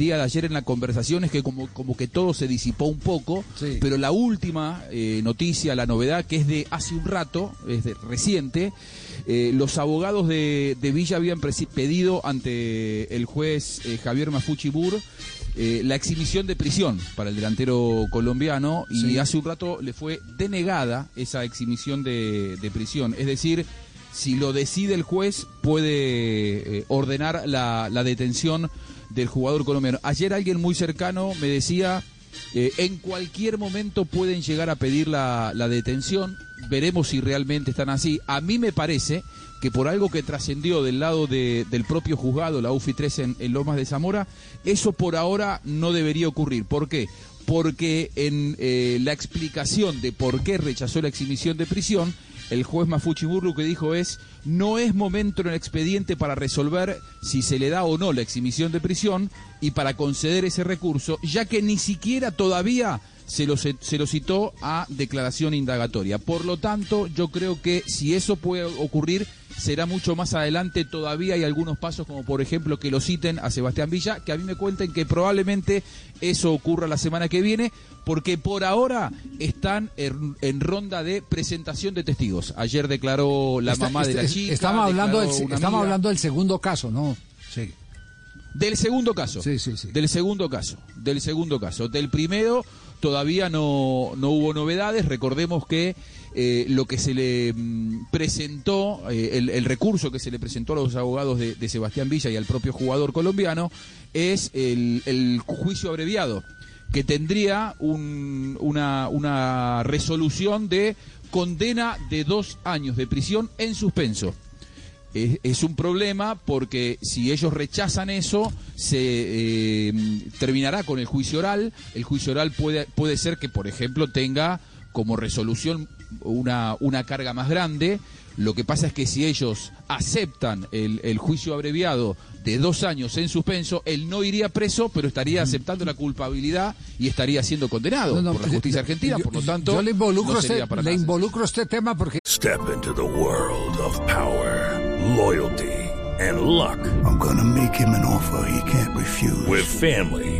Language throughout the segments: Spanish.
día de ayer en la conversación es que como, como que todo se disipó un poco, Sí. pero la última eh, noticia, la novedad, que es de hace un rato, es de reciente, eh, los abogados de, de Villa habían pedido ante el juez eh, Javier Mafuchi Bur eh, la exhibición de prisión para el delantero colombiano y Sí. hace un rato le fue denegada esa exhibición de, de prisión. Es decir, si lo decide el juez, puede ordenar la, la detención del jugador colombiano. Ayer alguien muy cercano me decía, eh, en cualquier momento pueden llegar a pedir la, detención, veremos si realmente están así. A mí me parece que por algo que trascendió del lado de- del propio juzgado, la UFI 3 en, en Lomas de Zamora, eso por ahora no debería ocurrir. ¿Por qué? Porque en eh, la explicación de por qué rechazó la exhibición de prisión, el juez Mafuchi Bur lo que dijo es, no es momento en el expediente para resolver si se le da o no la exhibición de prisión y para conceder ese recurso, ya que ni siquiera todavía se lo, se lo citó a declaración indagatoria. Por lo tanto, yo creo que si eso puede ocurrir, será mucho más adelante. Todavía hay algunos pasos, como por ejemplo que lo citen a Sebastián Villa, que a mí me cuenten que probablemente eso ocurra la semana que viene, porque por ahora están en, en ronda de presentación de testigos. Ayer declaró la Está- mamá de la este- chica. Estamos hablando, del, estamos amiga. hablando del segundo caso, ¿no? Sí. Del segundo caso. Sí, sí, sí. Del segundo caso. Del segundo caso. Del primero todavía no, no hubo novedades. Recordemos que eh, lo que se le mm, presentó, eh, el, recurso que se le presentó a los abogados de, Sebastián Villa y al propio jugador colombiano es el, juicio abreviado, que tendría un- una, una resolución de condena de dos años de prisión en suspenso es, un problema porque si ellos rechazan eso, se eh, terminará con el juicio oral. El juicio oral puede, puede ser que, por ejemplo, tenga como resolución una, una carga más grande. Lo que pasa es que si ellos aceptan el, el juicio abreviado de dos años en suspenso, él no iría preso, pero estaría aceptando la culpabilidad y estaría siendo condenado No, no, por la justicia argentina. yo- por lo tanto, yo le involucro, no sería este, para le nada involucro este tema porque Step into the world of power, loyalty, and luck. I'm gonna make him an offer he can't refuse. With family,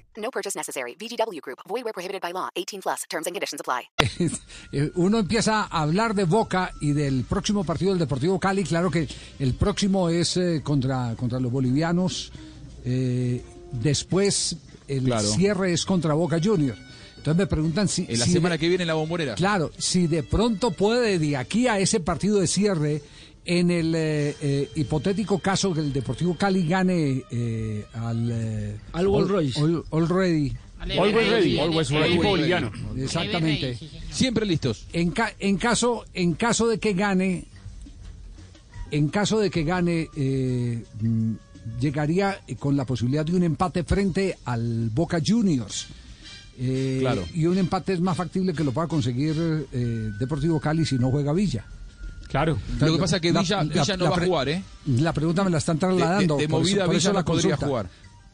No purchase necessary. VGW Group. Void where prohibited by law. 18 plus. Terms and conditions apply. eh, uno empieza a hablar de Boca y del próximo partido del Deportivo Cali. Claro que el próximo es eh, contra, contra los bolivianos. eh, después el Claro. cierre es contra Boca Junior. Entonces me preguntan si... En la si semana de- que viene en la bombonera. Claro, si de pronto puede de aquí a ese partido de cierre, en el eh, eh, hipotético caso que el Deportivo Cali gane eh, al... eh, Al All Royce. All- Already. Always ready. Always ready. Boliviano. Exactamente. Siempre listos. En, ca- en caso en caso de que gane en caso de que gane eh, mm, llegaría con la posibilidad de un empate frente al Boca Juniors Eh, Claro. y un empate es más factible que lo pueda conseguir eh, Deportivo Cali si no juega Villa Claro. Lo que pasa es que La- Villa, la- Villa no la va a jugar, ¿eh? la pregunta me la están De, de- trasladando de por eso- movida por eso Villa la no podría jugar.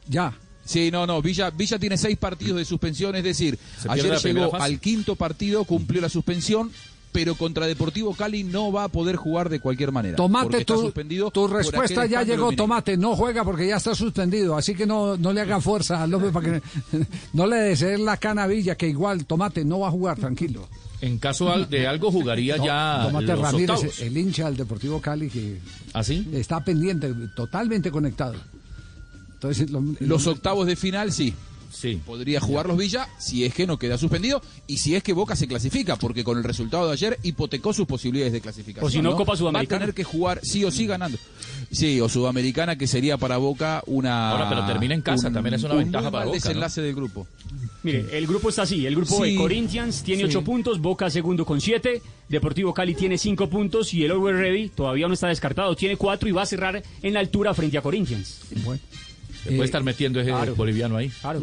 ya Sí, no, no, Villa, Villa tiene seis partidos de suspensión, es decir, ayer llegó fase. al quinto partido, cumplió la suspensión, pero contra Deportivo Cali no va a poder jugar de cualquier manera. Tomate, tu, suspendido tu respuesta ya llegó. Tomate, no juega porque ya está suspendido, así que no, no le haga fuerza al López para que no le deseen la cana a Villa, que igual Tomate no va a jugar, tranquilo. En caso de algo jugaría No, ya Tomate los Ramírez, octavos. el hincha del Deportivo Cali, que ¿Así? está pendiente, totalmente conectado. Entonces, lo- Los lo- octavos de final, sí. Sí. Podría jugar los Villa si es que no queda suspendido y si es que Boca se clasifica, porque con el resultado de ayer hipotecó sus posibilidades de clasificación. O si no, Copa Sudamericana. Va a tener que jugar sí o sí ganando. Sí, o Sudamericana, que sería para Boca una. Ahora, pero termina en casa, también es una un ventaja muy para mal Boca, ¿no? desenlace del grupo. Mire, el grupo está así. El grupo Sí. de Corinthians tiene Sí. 8 puntos, Boca segundo con 7, Deportivo Cali tiene 5 puntos y el Always Ready todavía no está descartado, tiene 4 y va a cerrar en la altura frente a Corinthians. Bueno. Se puede estar metiendo ese claro. boliviano ahí. Claro.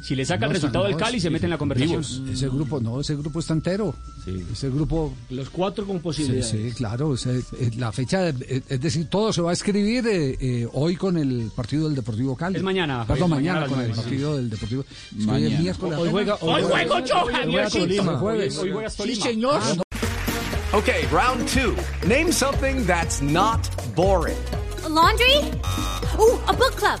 Si le saca No, el resultado no, del Cali, se sí, mete en la conversación. Ese grupo, no, ese grupo está entero. Ese grupo. Los cuatro con Sí, posibilidades. sí, claro. ese- eh, la fecha, eh, es decir, todo se va a escribir eh, eh, hoy con el partido del Deportivo Cali. Es mañana, Perdón, mañana, mañana a con el partido del Deportivo. Hoy Mañana. miércoles Hoy juega- hoy Hoy juego yo, Javier. Tolima. Jueves. Hoy Sí, señor. Okay, round two. Name something that's not boring. laundry? Ooh, a book club.